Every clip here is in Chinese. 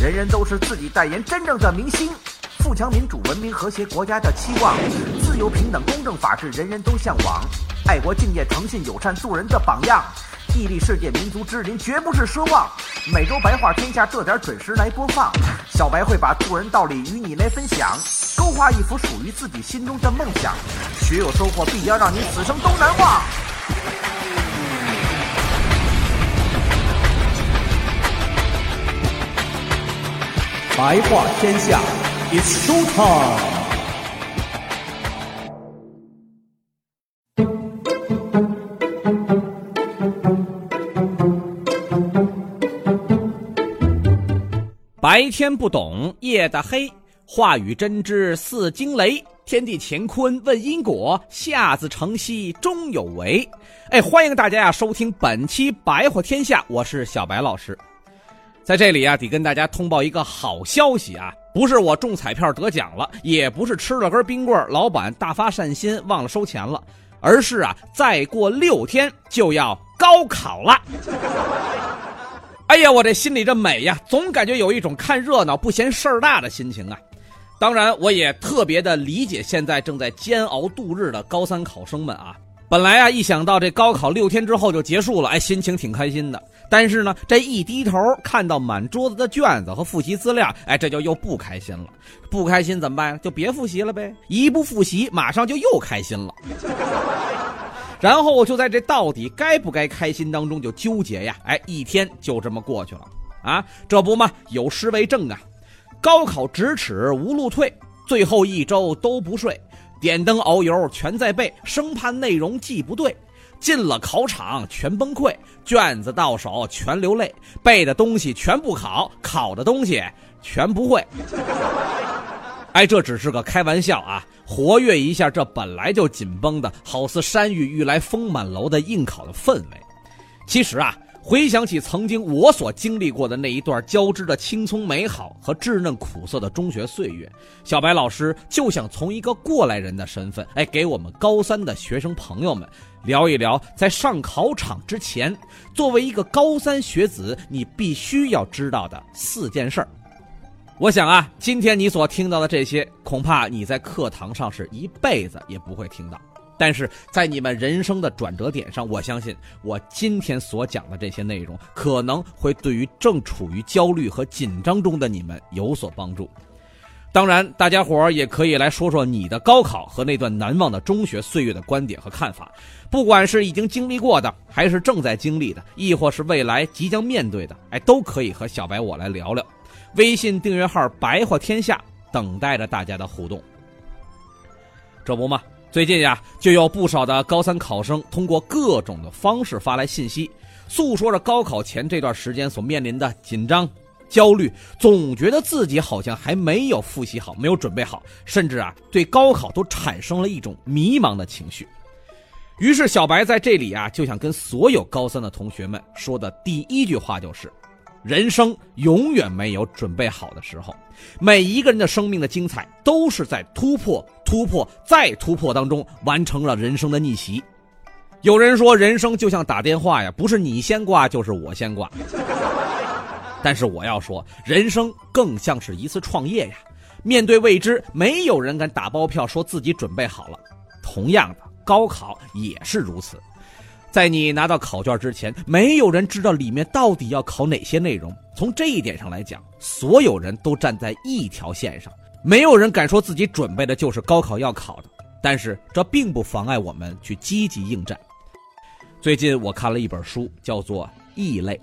人人都是自己代言真正的明星。富强、民主、文明、和谐国家的期望，自由、平等、公正、法治，人人都向往。爱国、敬业、诚信、友善，做人的榜样。屹立世界民族之林，绝不是奢望。每周白话天下，这点准时来播放。小白会把做人道理与你来分享，勾画一幅属于自己心中的梦想。学有收获，必将让你此生都难忘。白话天下，It's show time。白天不懂夜的黑，话语真知似惊雷。天地乾坤问因果，下自成蹊终有为。哎，欢迎大家呀收听本期白话天下，我是小白老师。在这里啊，得跟大家通报一个好消息啊，不是我中彩票得奖了，也不是吃了根冰棍，老板大发善心忘了收钱了，而是啊，再过六天就要高考了。哎呀，我这心里这美呀，总感觉有一种看热闹不嫌事儿大的心情啊。当然，我也特别的理解现在正在煎熬度日的高三考生们啊。本来啊，一想到这高考六天之后就结束了，哎，心情挺开心的。但是呢，这一低头看到满桌子的卷子和复习资料，哎，这就又不开心了。不开心怎么办？就别复习了呗。一不复习，马上就又开心了。然后就在这到底该不该开心当中就纠结呀，哎，一天就这么过去了啊，这不嘛，有诗为证啊，高考咫尺无路退，最后一周都不睡，点灯熬油全在背，生怕内容记不对，进了考场全崩溃，卷子到手全流泪，背的东西全不考，考的东西全不会。哎，这只是个开玩笑啊！活跃一下这本来就紧绷的，好似山雨欲来风满楼的应考的氛围。其实啊，回想起曾经我所经历过的那一段交织着青葱美好和稚嫩苦涩的中学岁月，小白老师就想从一个过来人的身份，哎，给我们高三的学生朋友们聊一聊，在上考场之前，作为一个高三学子，你必须要知道的四件事儿。我想啊，今天你所听到的这些，恐怕你在课堂上是一辈子也不会听到。但是在你们人生的转折点上，我相信我今天所讲的这些内容，可能会对于正处于焦虑和紧张中的你们有所帮助。当然，大家伙儿也可以来说说你的高考和那段难忘的中学岁月的观点和看法。不管是已经经历过的，还是正在经历的，亦或是未来即将面对的，哎，都可以和小白我来聊聊。微信订阅号“白话天下”等待着大家的互动。这不嘛，最近呀，就有不少的高三考生通过各种的方式发来信息，诉说着高考前这段时间所面临的紧张、焦虑，总觉得自己好像还没有复习好，没有准备好，甚至啊，对高考都产生了一种迷茫的情绪。于是，小白在这里啊，就想跟所有高三的同学们说的第一句话就是。人生永远没有准备好的时候，每一个人的生命的精彩都是在突破、突破再突破当中完成了人生的逆袭。有人说，人生就像打电话呀，不是你先挂就是我先挂。但是我要说，人生更像是一次创业呀。面对未知，没有人敢打包票说自己准备好了。同样的，高考也是如此。在你拿到考卷之前，没有人知道里面到底要考哪些内容。从这一点上来讲，所有人都站在一条线上，没有人敢说自己准备的就是高考要考的。但是这并不妨碍我们去积极应战。最近我看了一本书，叫做《异类》，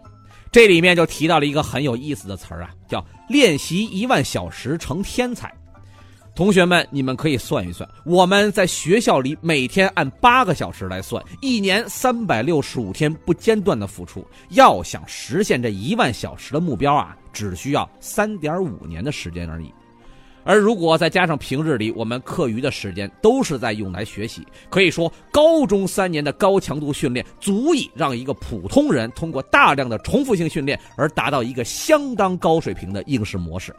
这里面就提到了一个很有意思的词儿啊，叫“练习一万小时成天才”。同学们，你们可以算一算，我们在学校里每天按八个小时来算，一年三百六十五天不间断的付出，要想实现这一万小时的目标啊，只需要三点五年的时间而已。而如果再加上平日里我们课余的时间都是在用来学习，可以说高中三年的高强度训练足以让一个普通人通过大量的重复性训练而达到一个相当高水平的应试模式。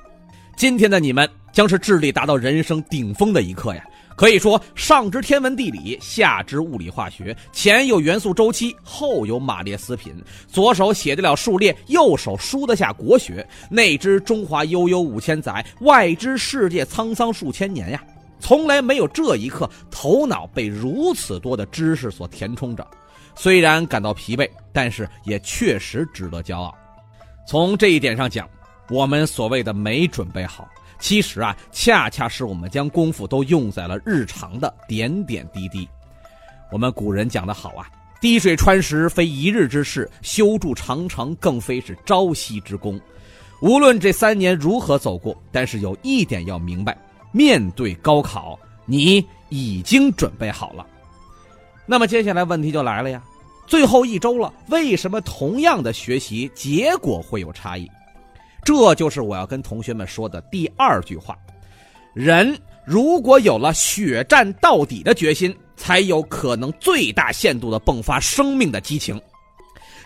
今天的你们将是智力达到人生顶峰的一刻呀！可以说，上知天文地理，下知物理化学，前有元素周期，后有马列思品，左手写得了数列，右手书得下国学，内知中华悠悠五千载，外知世界沧桑数千年呀！从来没有这一刻，头脑被如此多的知识所填充着。虽然感到疲惫，但是也确实值得骄傲。从这一点上讲，我们所谓的没准备好。其实啊，恰恰是我们将功夫都用在了日常的点点滴滴。我们古人讲得好啊，“滴水穿石，非一日之事；修筑长城，更非是朝夕之功。”无论这三年如何走过，但是有一点要明白：面对高考，你已经准备好了。那么接下来问题就来了呀，最后一周了，为什么同样的学习结果会有差异？这就是我要跟同学们说的第二句话：人如果有了血战到底的决心，才有可能最大限度的迸发生命的激情。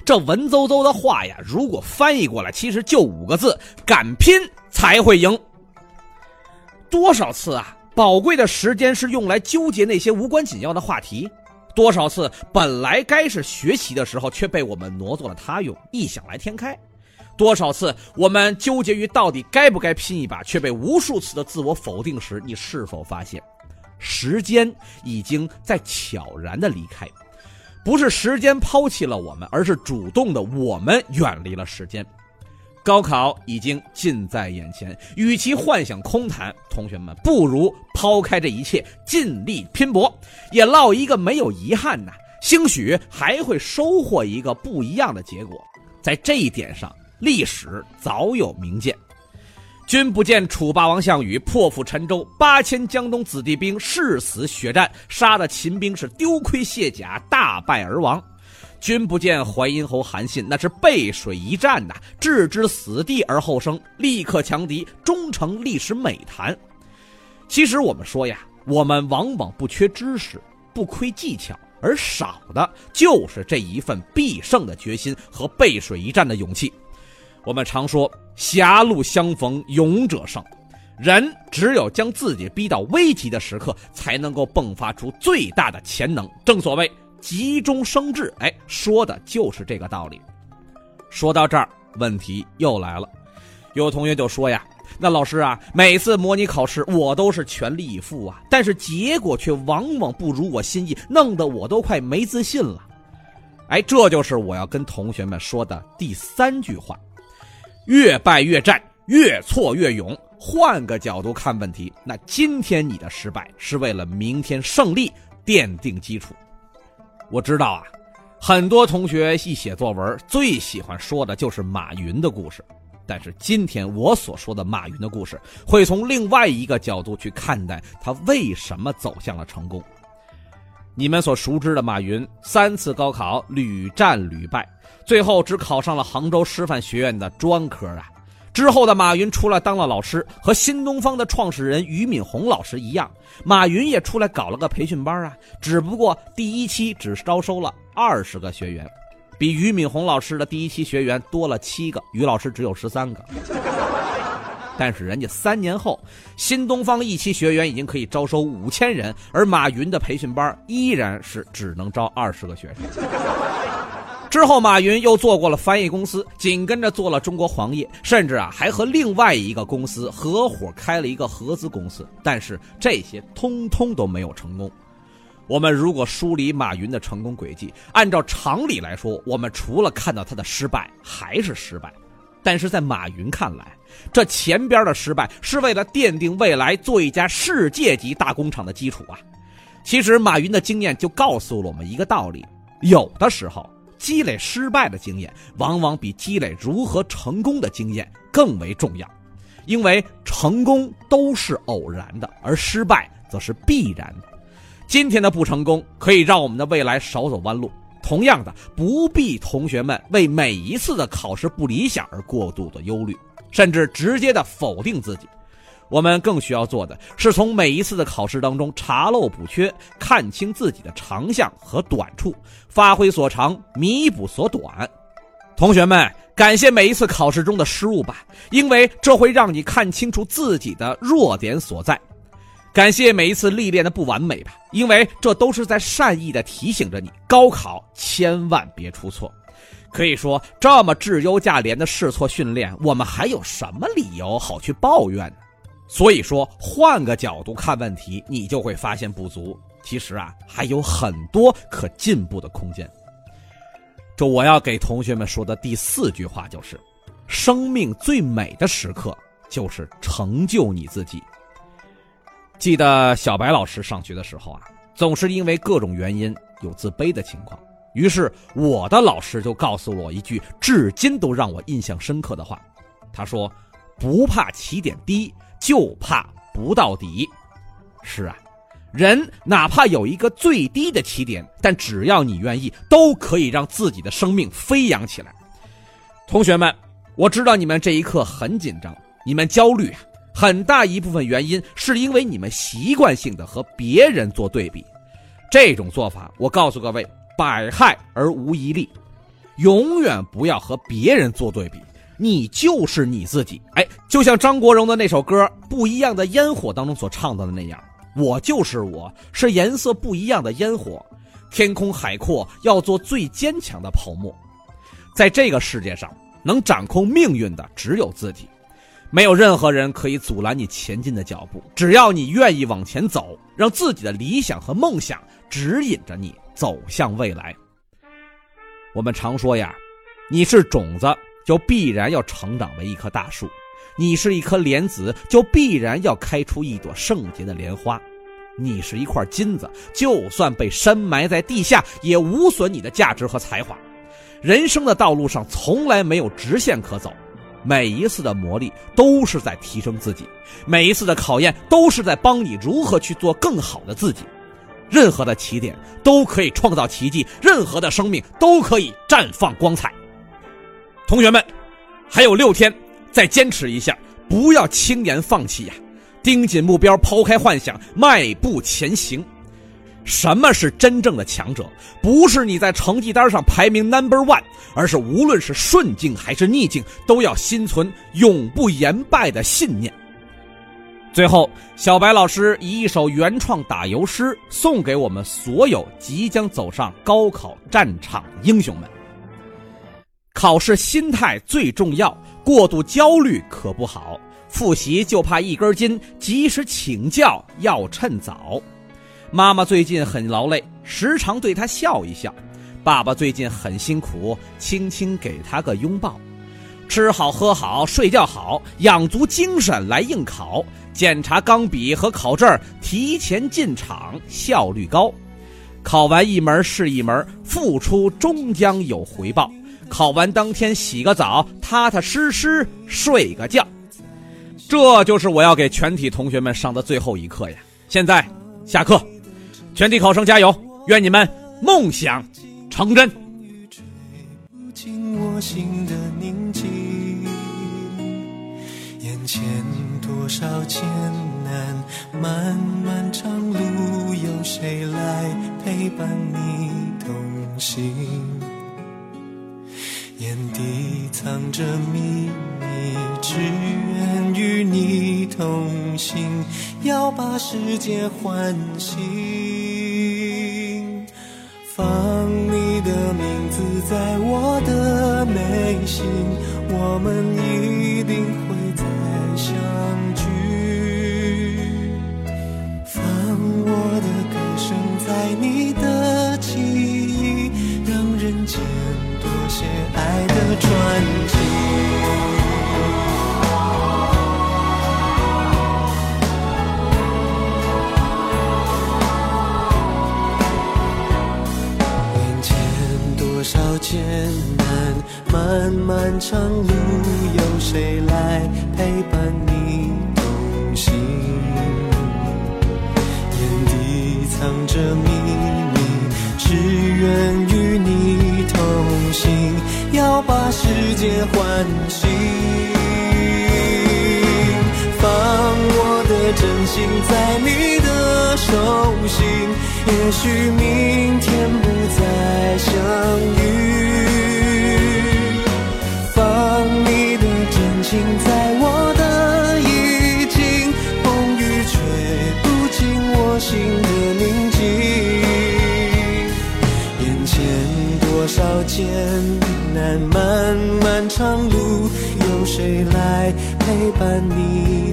这文绉绉的话呀，如果翻译过来，其实就五个字：敢拼才会赢。多少次啊，宝贵的时间是用来纠结那些无关紧要的话题；多少次，本来该是学习的时候，却被我们挪作了他用，异想来天开。多少次我们纠结于到底该不该拼一把，却被无数次的自我否定时，你是否发现，时间已经在悄然的离开？不是时间抛弃了我们，而是主动的我们远离了时间。高考已经近在眼前，与其幻想空谈，同学们不如抛开这一切，尽力拼搏，也落一个没有遗憾呐。兴许还会收获一个不一样的结果。在这一点上。历史早有明鉴，君不见楚霸王项羽破釜沉舟，八千江东子弟兵誓死血战，杀的秦兵是丢盔卸甲，大败而亡。君不见淮阴侯韩信，那是背水一战呐，置之死地而后生，立刻强敌，终成历史美谈。其实我们说呀，我们往往不缺知识，不亏技巧，而少的就是这一份必胜的决心和背水一战的勇气。我们常说“狭路相逢勇者胜”，人只有将自己逼到危急的时刻，才能够迸发出最大的潜能。正所谓“急中生智”，哎，说的就是这个道理。说到这儿，问题又来了，有同学就说呀：“那老师啊，每次模拟考试我都是全力以赴啊，但是结果却往往不如我心意，弄得我都快没自信了。”哎，这就是我要跟同学们说的第三句话。越败越战，越挫越勇。换个角度看问题，那今天你的失败是为了明天胜利奠定基础。我知道啊，很多同学一写作文最喜欢说的就是马云的故事，但是今天我所说的马云的故事，会从另外一个角度去看待他为什么走向了成功。你们所熟知的马云，三次高考屡战屡败。最后只考上了杭州师范学院的专科啊！之后的马云出来当了老师，和新东方的创始人俞敏洪老师一样，马云也出来搞了个培训班啊。只不过第一期只招收了二十个学员，比俞敏洪老师的第一期学员多了七个，俞老师只有十三个。但是人家三年后，新东方一期学员已经可以招收五千人，而马云的培训班依然是只能招二十个学生。之后，马云又做过了翻译公司，紧跟着做了中国黄页，甚至啊还和另外一个公司合伙开了一个合资公司。但是这些通通都没有成功。我们如果梳理马云的成功轨迹，按照常理来说，我们除了看到他的失败，还是失败。但是在马云看来，这前边的失败是为了奠定未来做一家世界级大工厂的基础啊。其实马云的经验就告诉了我们一个道理：有的时候。积累失败的经验，往往比积累如何成功的经验更为重要，因为成功都是偶然的，而失败则是必然的。今天的不成功，可以让我们的未来少走弯路。同样的，不必同学们为每一次的考试不理想而过度的忧虑，甚至直接的否定自己。我们更需要做的是从每一次的考试当中查漏补缺，看清自己的长项和短处，发挥所长，弥补所短。同学们，感谢每一次考试中的失误吧，因为这会让你看清楚自己的弱点所在。感谢每一次历练的不完美吧，因为这都是在善意的提醒着你，高考千万别出错。可以说，这么质优价廉的试错训练，我们还有什么理由好去抱怨呢？所以说，换个角度看问题，你就会发现不足。其实啊，还有很多可进步的空间。这我要给同学们说的第四句话就是：生命最美的时刻，就是成就你自己。记得小白老师上学的时候啊，总是因为各种原因有自卑的情况。于是我的老师就告诉我一句至今都让我印象深刻的话，他说：“不怕起点低，就怕不到底。”是啊，人哪怕有一个最低的起点，但只要你愿意，都可以让自己的生命飞扬起来。同学们，我知道你们这一刻很紧张，你们焦虑啊。很大一部分原因是因为你们习惯性的和别人做对比，这种做法，我告诉各位，百害而无一利。永远不要和别人做对比，你就是你自己。哎，就像张国荣的那首歌《不一样的烟火》当中所唱到的那样，我就是我，是颜色不一样的烟火。天空海阔，要做最坚强的泡沫。在这个世界上，能掌控命运的只有自己。没有任何人可以阻拦你前进的脚步，只要你愿意往前走，让自己的理想和梦想指引着你走向未来。我们常说呀，你是种子，就必然要成长为一棵大树；你是一颗莲子，就必然要开出一朵圣洁的莲花；你是一块金子，就算被深埋在地下，也无损你的价值和才华。人生的道路上从来没有直线可走。每一次的磨砺都是在提升自己，每一次的考验都是在帮你如何去做更好的自己。任何的起点都可以创造奇迹，任何的生命都可以绽放光彩。同学们，还有六天，再坚持一下，不要轻言放弃呀！盯紧目标，抛开幻想，迈步前行。什么是真正的强者？不是你在成绩单上排名 number one，而是无论是顺境还是逆境，都要心存永不言败的信念。最后，小白老师以一首原创打油诗送给我们所有即将走上高考战场的英雄们：考试心态最重要，过度焦虑可不好。复习就怕一根筋，及时请教要趁早。妈妈最近很劳累，时常对她笑一笑；爸爸最近很辛苦，轻轻给他个拥抱。吃好喝好睡觉好，养足精神来应考。检查钢笔和考证，提前进场效率高。考完一门是一门，付出终将有回报。考完当天洗个澡，踏踏实实睡个觉。这就是我要给全体同学们上的最后一课呀！现在下课。全体考生加油！愿你们梦想成真。眼前多少艰难，漫漫长路，有谁来陪伴你同行？眼底藏着秘密，只愿与你同行，要把世界唤醒。放你的名字在我的内心，我们一长路有谁来陪伴你同行眼底藏着秘密只愿与你同行要把世界唤醒放我的真心在你的手心也许明天不再相遇。心在我的衣襟，风雨吹不进我心的宁静。眼前多少艰难，漫漫长路，有谁来陪伴你？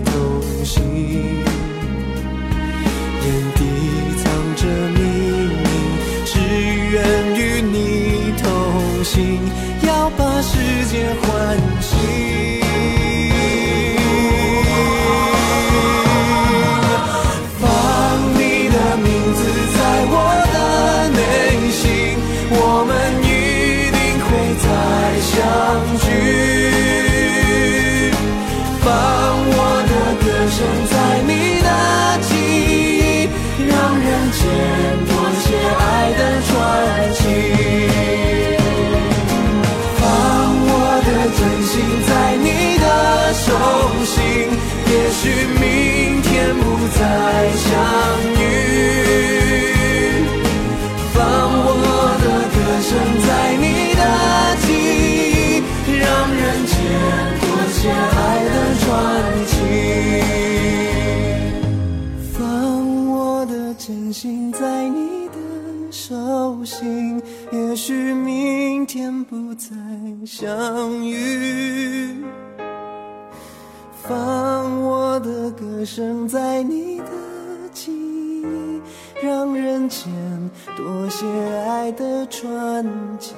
不再相遇。放我的歌声在你的记忆让人间多些爱的传奇。